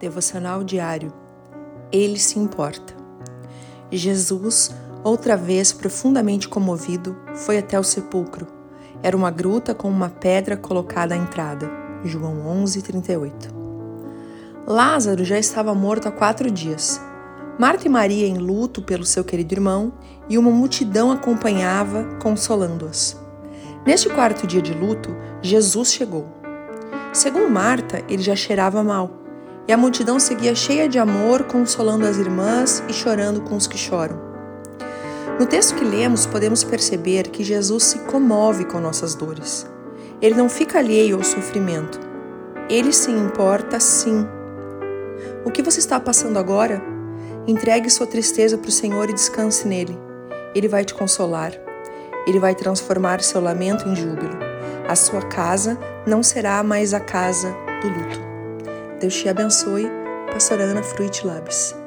Devocional diário. Ele se importa. Jesus, outra vez profundamente comovido, foi até o sepulcro. Era uma gruta com uma pedra colocada à entrada. João 11, 38. Lázaro já estava morto há quatro dias. Marta e Maria em luto pelo seu querido irmão e uma multidão acompanhava, consolando-as. Neste quarto dia de luto, Jesus chegou. Segundo Marta, ele já cheirava mal e a multidão seguia cheia de amor, consolando as irmãs e chorando com os que choram. No texto que lemos, podemos perceber que Jesus se comove com nossas dores. Ele não fica alheio ao sofrimento. Ele se importa sim. O que você está passando agora? Entregue sua tristeza para o Senhor e descanse nele. Ele vai te consolar. Ele vai transformar seu lamento em júbilo. A sua casa não será mais a casa do luto. Deus te abençoe. Pastora Ana Fruit Labs.